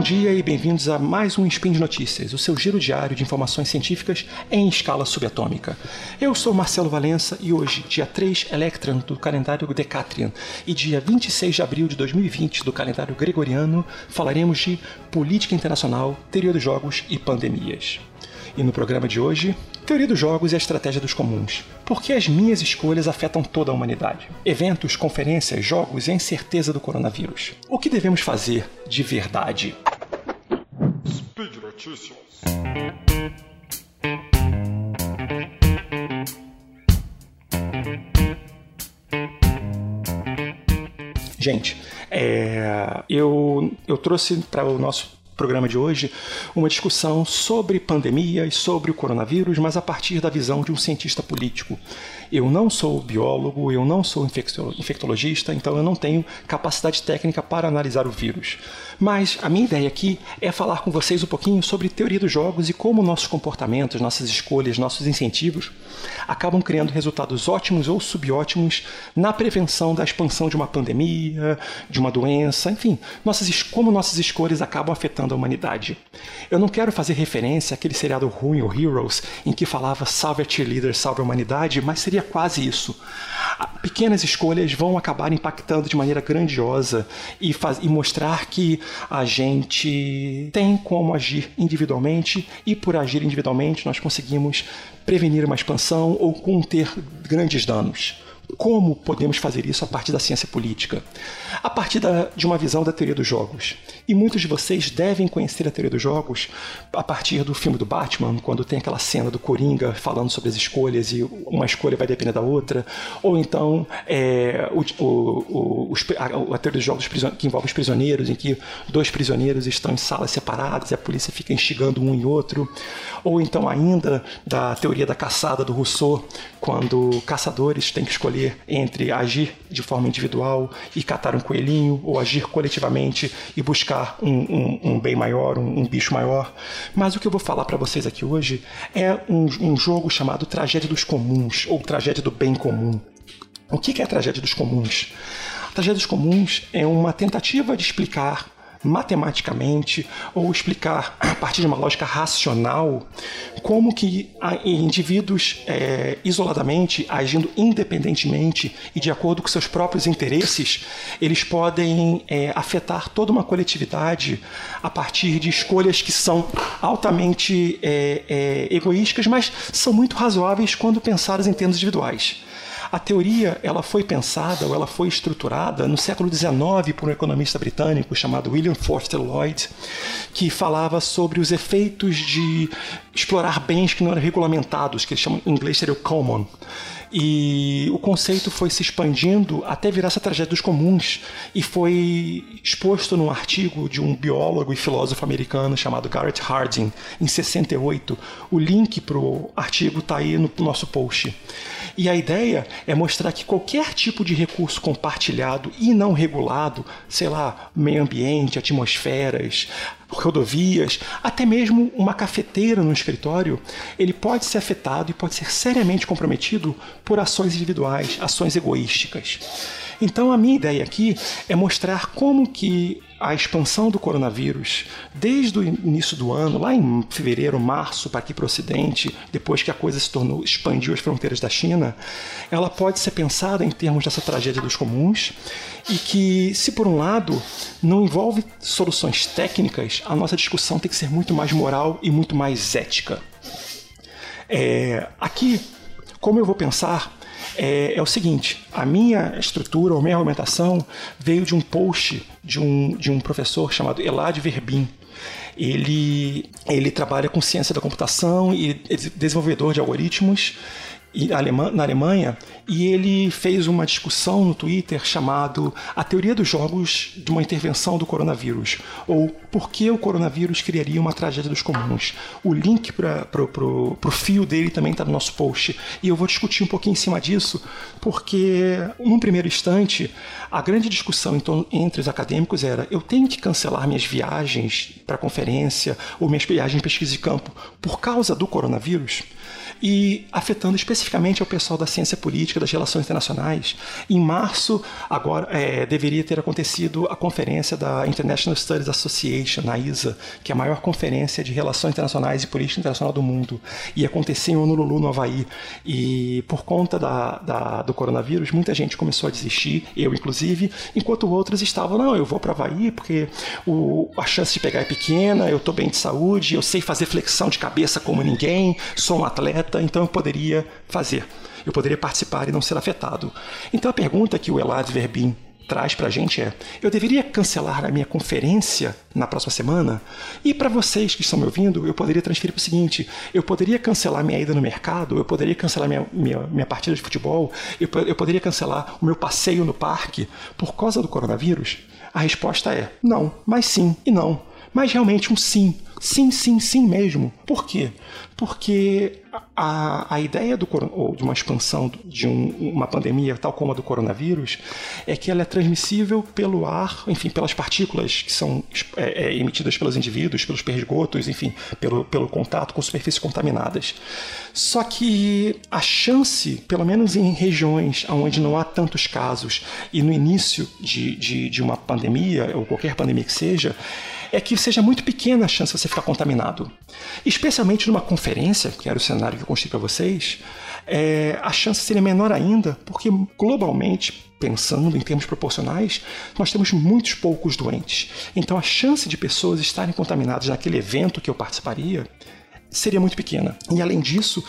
Bom dia e bem-vindos a mais um Spin de Notícias, o seu giro diário de informações científicas em escala subatômica. Eu sou Marcelo Valença e hoje, dia 3 Electran do calendário Decatrian e dia 26 de abril de 2020 do calendário Gregoriano, falaremos de política internacional, teoria dos jogos e pandemias. E no programa de hoje, teoria dos jogos e a estratégia dos comuns. Por que as minhas escolhas afetam toda a humanidade? Eventos, conferências, jogos e a incerteza do coronavírus. O que devemos fazer de verdade? Notícias. Gente, é, eu, eu trouxe para o nosso programa de hoje uma discussão sobre pandemia e sobre o coronavírus, mas a partir da visão de um cientista político. Eu não sou biólogo, eu não sou infectologista, então eu não tenho capacidade técnica para analisar o vírus. Mas a minha ideia aqui é falar com vocês um pouquinho sobre teoria dos jogos e como nossos comportamentos, nossas escolhas, nossos incentivos acabam criando resultados ótimos ou subótimos na prevenção da expansão de uma pandemia, de uma doença, enfim, nossas, como nossas escolhas acabam afetando a humanidade. Eu não quero fazer referência àquele seriado ruim, o Heroes, em que falava salve a cheerleader, salve a humanidade, mas seria quase isso. Pequenas escolhas vão acabar impactando de maneira grandiosa e, e mostrar que a gente tem como agir individualmente e por agir individualmente nós conseguimos prevenir uma expansão ou conter grandes danos. Como podemos fazer isso a partir da ciência política? A partir da, de uma visão da teoria dos jogos. E muitos de vocês devem conhecer a teoria dos jogos a partir do filme do Batman, quando tem aquela cena do Coringa falando sobre as escolhas e uma escolha vai depender da outra. Ou então é, o, o, o, a, a, teoria dos jogos que envolve os prisioneiros, em que dois prisioneiros estão em salas separadas e a polícia fica instigando um e outro. Ou então ainda da teoria da caçada do Rousseau, quando caçadores têm que escolher escolher entre agir de forma individual e catar um coelhinho, ou agir coletivamente e buscar um, um, um bem maior, um, um, bicho maior. Mas o que eu vou falar para vocês aqui hoje é um, jogo chamado Tragédia dos Comuns, ou Tragédia do Bem Comum. O que é a Tragédia dos Comuns? A Tragédia dos Comuns é uma tentativa de explicar matematicamente ou explicar a partir de uma lógica racional como que indivíduos é, isoladamente, agindo independentemente e de acordo com seus próprios interesses, eles podem é, afetar toda uma coletividade a partir de escolhas que são altamente é, é egoístas, mas são muito razoáveis quando pensadas em termos individuais. A teoria ela foi pensada ou ela foi estruturada no século XIX por um economista britânico chamado William Forster Lloyd, que falava sobre os efeitos de explorar bens que não eram regulamentados, que eles chamam em inglês seria o common. E o conceito foi se expandindo até virar essa tragédia dos comuns e foi exposto num artigo de um biólogo e filósofo americano chamado Garrett Hardin, em 68. O link para o artigo está aí no nosso post. E a ideia é mostrar que qualquer tipo de recurso compartilhado e não regulado, sei lá, meio ambiente, atmosferas, rodovias, até mesmo uma cafeteira no escritório, ele pode ser afetado e pode ser seriamente comprometido por ações individuais, ações egoísticas. Então a minha ideia aqui é mostrar como que a expansão do coronavírus, desde o início do ano, lá em fevereiro, março, para aqui para o Ocidente, depois que a coisa se tornou, expandiu as fronteiras da China, ela pode ser pensada em termos dessa tragédia dos comuns e que, se por um lado não envolve soluções técnicas, a nossa discussão tem que ser muito mais moral e muito mais ética. É, aqui, como eu vou pensar é, é, o seguinte: a minha estrutura, ou minha argumentação, veio de um post de um, de um professor chamado Elad Verbin. Ele, ele trabalha com ciência da computação e é desenvolvedor de algoritmos na Alemanha e ele fez uma discussão no Twitter chamado A Teoria dos Jogos de uma Intervenção do Coronavírus ou Por que o Coronavírus Criaria uma Tragédia dos Comuns. O link para o fio dele também está no nosso post e eu vou discutir um pouquinho em cima disso porque, num primeiro instante, a grande discussão entre os acadêmicos era eu tenho que cancelar minhas viagens para conferência ou minhas viagens de pesquisa de campo por causa do coronavírus? E afetando especificamente o pessoal da ciência política, das relações internacionais. Em março, agora é, deveria ter acontecido a conferência da International Studies Association, a ISA, que é a maior conferência de relações internacionais e política internacional do mundo. Ia acontecer em Honolulu, no Havaí. E por conta da, da, do coronavírus, muita gente começou a desistir, eu inclusive, enquanto outros estavam, não, eu vou para Havaí porque o, a chance de pegar é pequena, eu estou bem de saúde, eu sei fazer flexão de cabeça como ninguém, sou um atleta, então eu poderia fazer. Eu poderia participar e não ser afetado. Então a pergunta que o Elad Verbin traz para a gente é: eu deveria cancelar a minha conferência na próxima semana? E para vocês que estão me ouvindo, eu poderia transferir para o seguinte: eu poderia cancelar minha ida no mercado, eu poderia cancelar minha, minha, minha partida de futebol, eu, eu poderia cancelar o meu passeio no parque por causa do coronavírus? A resposta é não, mas sim e não. Mas realmente um sim. Sim, sim, sim mesmo. Por quê? Porque a, a ideia do, ou de uma expansão de um, uma pandemia tal como a do coronavírus é que ela é transmissível pelo ar, enfim, pelas partículas que são é, é, emitidas pelos indivíduos, pelos pergotos, enfim, pelo, pelo contato com superfícies contaminadas. Só que a chance, pelo menos em regiões onde não há tantos casos e no início de, de, de uma pandemia, ou qualquer pandemia que seja, é que seja muito pequena a chance de você ficar contaminado. Especialmente numa conferência, que era o cenário que eu construí para vocês, é, a chance seria menor ainda, porque globalmente, pensando em termos proporcionais, nós temos muitos poucos doentes. Então a chance de pessoas estarem contaminadas naquele evento que eu participaria seria muito pequena. E além disso,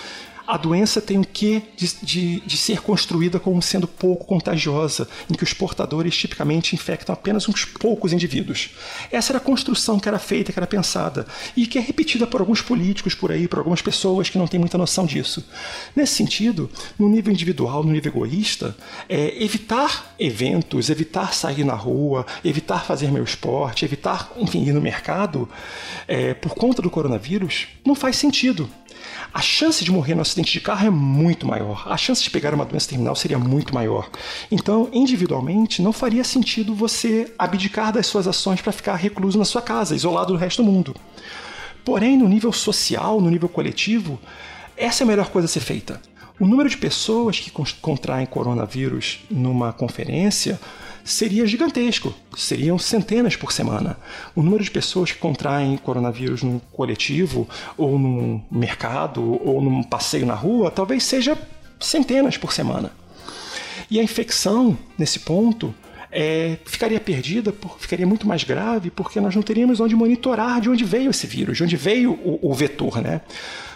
a doença tem o quê de, de, de, ser construída como sendo pouco contagiosa, em que os portadores tipicamente infectam apenas uns poucos indivíduos. Essa era a construção que era feita, que era pensada, e que é repetida por alguns políticos por aí, por algumas pessoas que não têm muita noção disso. Nesse sentido, no nível individual, no nível egoísta, é, evitar eventos, evitar sair na rua, evitar fazer meu esporte, evitar, enfim, ir no mercado, é, por conta do coronavírus, não faz sentido a chance de morrer no acidente de carro é muito maior. A chance de pegar uma doença terminal seria muito maior. Então, individualmente, não faria sentido você abdicar das suas ações para ficar recluso na sua casa, isolado do resto do mundo. Porém, no nível social, no nível coletivo, essa é a melhor coisa a ser feita. O número de pessoas que contraem coronavírus numa conferência seria gigantesco. Seriam centenas por semana. O número de pessoas que contraem coronavírus no coletivo, ou no mercado, ou num passeio na rua, talvez seja centenas por semana. E a infecção, nesse ponto, é, ficaria perdida, ficaria muito mais grave, porque nós não teríamos onde monitorar de onde veio esse vírus, de onde veio o, o vetor, né?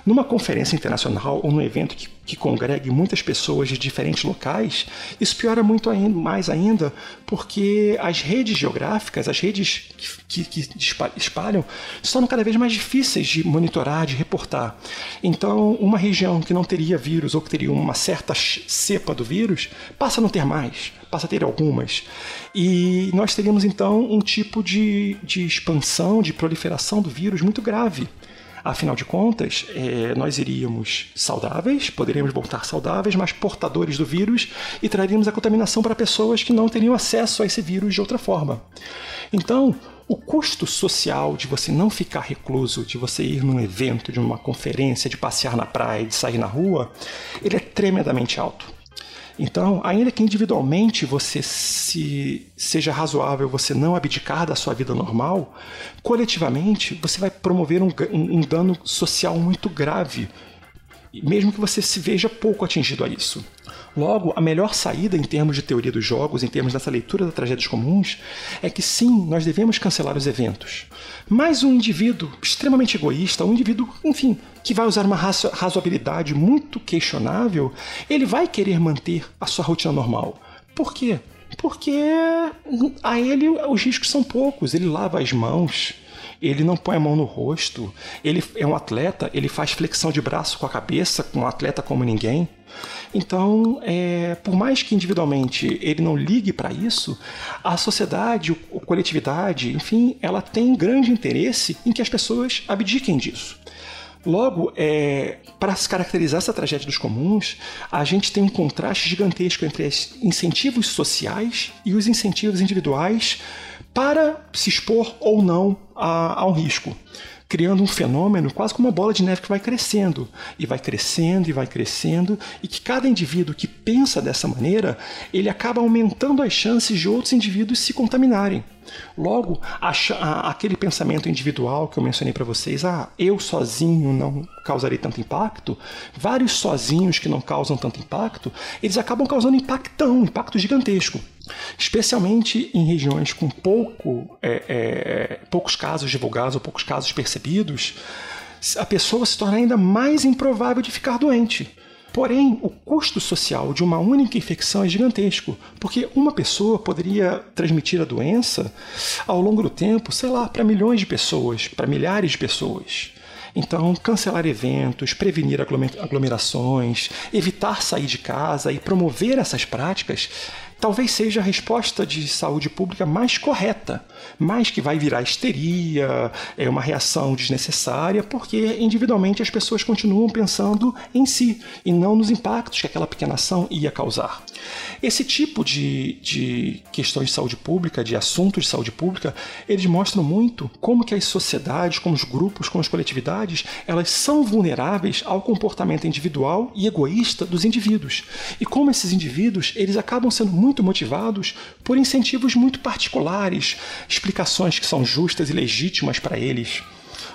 Numa conferência internacional ou num evento que, que congregue muitas pessoas de diferentes locais, isso piora muito ainda, mais ainda, porque as redes geográficas, as redes que, que, que espalham, são cada vez mais difíceis de monitorar, de reportar. Então, uma região que não teria vírus ou que teria uma certa cepa do vírus passa a não ter mais, passa a ter algumas. E nós teríamos então um tipo de, de expansão, de proliferação do vírus muito grave. Afinal de contas, é, nós iríamos saudáveis, poderíamos voltar saudáveis, mas portadores do vírus e traríamos a contaminação para pessoas que não teriam acesso a esse vírus de outra forma. Então, o custo social de você não ficar recluso, de você ir num evento, de uma conferência, de passear na praia, de sair na rua, ele é tremendamente alto. Então, ainda que individualmente você se seja razoável você não abdicar da sua vida normal, coletivamente você vai promover um, um, um dano social muito grave, mesmo que você se veja pouco atingido a isso. Logo, a melhor saída em termos de teoria dos jogos, em termos dessa leitura das tragédias comuns, é que sim, nós devemos cancelar os eventos. Mas um indivíduo extremamente egoísta, um indivíduo, enfim, que vai usar uma razo razoabilidade muito questionável, ele vai querer manter a sua rotina normal. Por quê? Porque a ele os riscos são poucos, ele lava as mãos, ele não põe a mão no rosto, ele é um atleta, ele faz flexão de braço com a cabeça, um atleta como ninguém. Então, é, por mais que individualmente ele não ligue para isso, a sociedade, a coletividade, enfim, ela tem grande interesse em que as pessoas abdiquem disso. Logo, é, para se caracterizar essa tragédia dos comuns, a gente tem um contraste gigantesco entre os incentivos sociais e os incentivos individuais para se expor ou não a, a um risco. criando um fenômeno quase como uma bola de neve que vai crescendo, e vai crescendo, e vai crescendo, e que cada indivíduo que pensa dessa maneira, ele acaba aumentando as chances de outros indivíduos se contaminarem. Logo, a, a, aquele pensamento individual que eu mencionei para vocês, ah, eu sozinho não causaria tanto impacto, vários sozinhos que não causam tanto impacto, eles acabam causando impactão, impacto gigantesco. Especialmente em regiões com pouco, é, é, poucos casos divulgados ou poucos casos percebidos, a pessoa se torna ainda mais improvável de ficar doente. Porém, o custo social de uma única infecção é gigantesco, porque uma pessoa poderia transmitir a doença ao longo do tempo, sei lá, para milhões de pessoas, para milhares de pessoas. Então, cancelar eventos, prevenir aglomerações, evitar sair de casa e promover essas práticas talvez seja a resposta de saúde pública mais correta, mas que vai virar histeria, é uma reação desnecessária, porque individualmente as pessoas continuam pensando em si e não nos impactos que aquela pequena ação ia causar. Esse tipo de, de questões de saúde pública, de assuntos de saúde pública, eles mostram muito como que as sociedades, como os grupos, como as coletividades, elas são vulneráveis ao comportamento individual e egoísta dos indivíduos. E como esses indivíduos, eles acabam sendo muito motivados por incentivos muito particulares, explicações que são justas e legítimas para eles.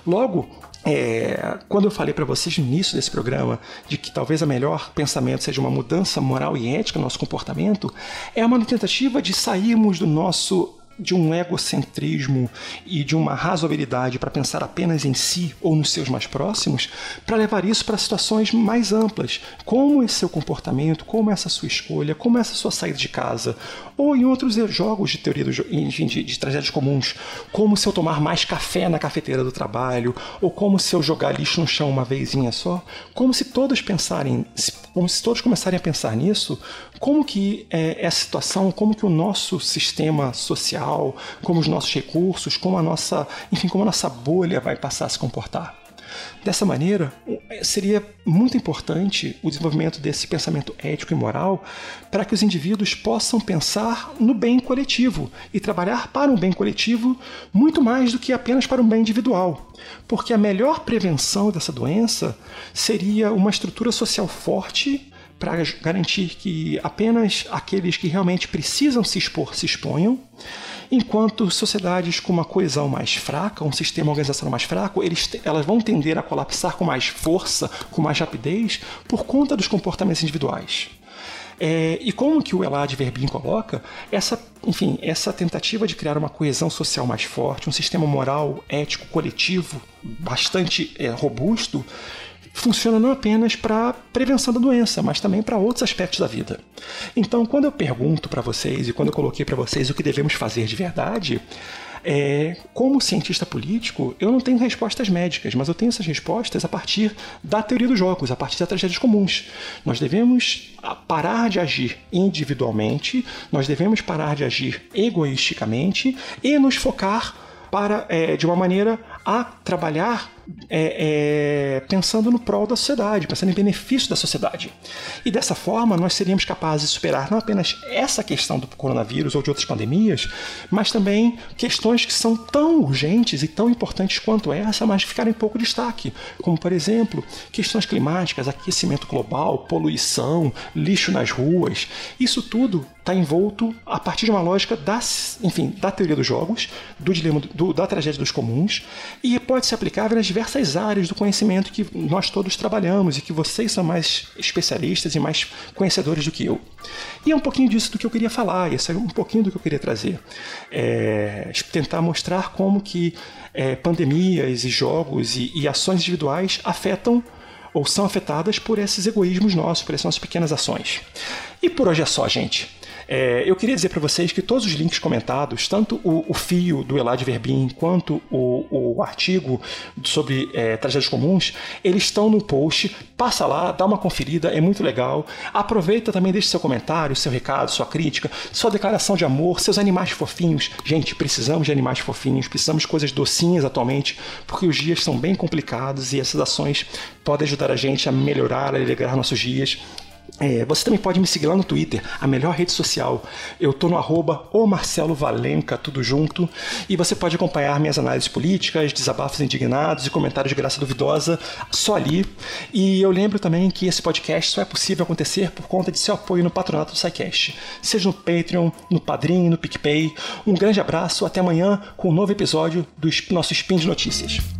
Logo, é, quando eu falei para vocês no início desse programa de que talvez a melhor pensamento seja uma mudança moral e ética no nosso comportamento, é uma tentativa de sairmos do nosso de um egocentrismo e de uma razoabilidade para pensar apenas em si ou nos seus mais próximos, para levar isso para situações mais amplas, como esse seu comportamento, como essa sua escolha, como essa sua saída de casa, ou em outros jogos de teoria do, enfim, de, de tragédias comuns, como se eu tomar mais café na cafeteira do trabalho, ou como se eu jogar lixo no chão uma vezinha só, como se todos pensarem, como se todos começarem a pensar nisso, como que é, essa situação, como que o nosso sistema social, como os nossos recursos, como a nossa, enfim, como a nossa bolha vai passar a se comportar. Dessa maneira, seria muito importante o desenvolvimento desse pensamento ético e moral para que os indivíduos possam pensar no bem coletivo e trabalhar para um bem coletivo muito mais do que apenas para um bem individual. Porque a melhor prevenção dessa doença seria uma estrutura social forte para garantir que apenas aqueles que realmente precisam se expor se exponham, enquanto sociedades com uma coesão mais fraca, um sistema organizacional mais fraco, eles, elas vão tender a colapsar com mais força, com mais rapidez, por conta dos comportamentos individuais. É, e como que o Elad Verbin coloca, essa, enfim, essa tentativa de criar uma coesão social mais forte, um sistema moral, ético, coletivo bastante é, robusto, funciona não apenas para prevenção da doença, mas também para outros aspectos da vida. Então, quando eu pergunto para vocês e quando eu coloquei para vocês o que devemos fazer de verdade, é, como cientista político, eu não tenho respostas médicas, mas eu tenho essas respostas a partir da teoria dos jogos, a partir das tragédias comuns. Nós devemos parar de agir individualmente, nós devemos parar de agir egoisticamente e nos focar para, é, de uma maneira a trabalhar é, é, pensando no prol da sociedade, pensando em benefício da sociedade. E dessa forma, nós seríamos capazes de superar não apenas essa questão do coronavírus ou de outras pandemias, mas também questões que são tão urgentes e tão importantes quanto essa, mas ficarem em pouco destaque, como, por exemplo, questões climáticas, aquecimento global, poluição, lixo nas ruas. Isso tudo está envolto a partir de uma lógica das, enfim, da teoria dos jogos, do dilema do, da tragédia dos comuns, e pode ser aplicável nas diversas áreas do conhecimento que nós todos trabalhamos e que vocês são mais especialistas e mais conhecedores do que eu. E é um pouquinho disso do que eu queria falar, esse é um pouquinho do que eu queria trazer. É, tentar mostrar como que é, pandemias e jogos e, e ações individuais afetam ou são afetadas por esses egoísmos nossos, por essas nossas pequenas ações. E por hoje é só, gente. É, eu queria dizer para vocês que todos os links comentados, tanto o, o fio do Elad Verbin quanto o, o artigo sobre é, tragédias comuns, eles estão no post. Passa lá, dá uma conferida, é muito legal. Aproveita também, deixe seu comentário, seu recado, sua crítica, sua declaração de amor, seus animais fofinhos. Gente, precisamos de animais fofinhos, precisamos de coisas docinhas atualmente, porque os dias são bem complicados e essas ações podem ajudar a gente a melhorar, a alegrar nossos dias É, você também pode me seguir lá no Twitter, a melhor rede social. Eu tô no arroba Marcelo Valenca, tudo junto. E você pode acompanhar minhas análises políticas, desabafos indignados e comentários de graça duvidosa só ali. E eu lembro também que esse podcast só é possível acontecer por conta de seu apoio no patronato do SciCast. Seja no Patreon, no Padrim, no PicPay. Um grande abraço, até amanhã com um novo episódio do nosso Spin de Notícias.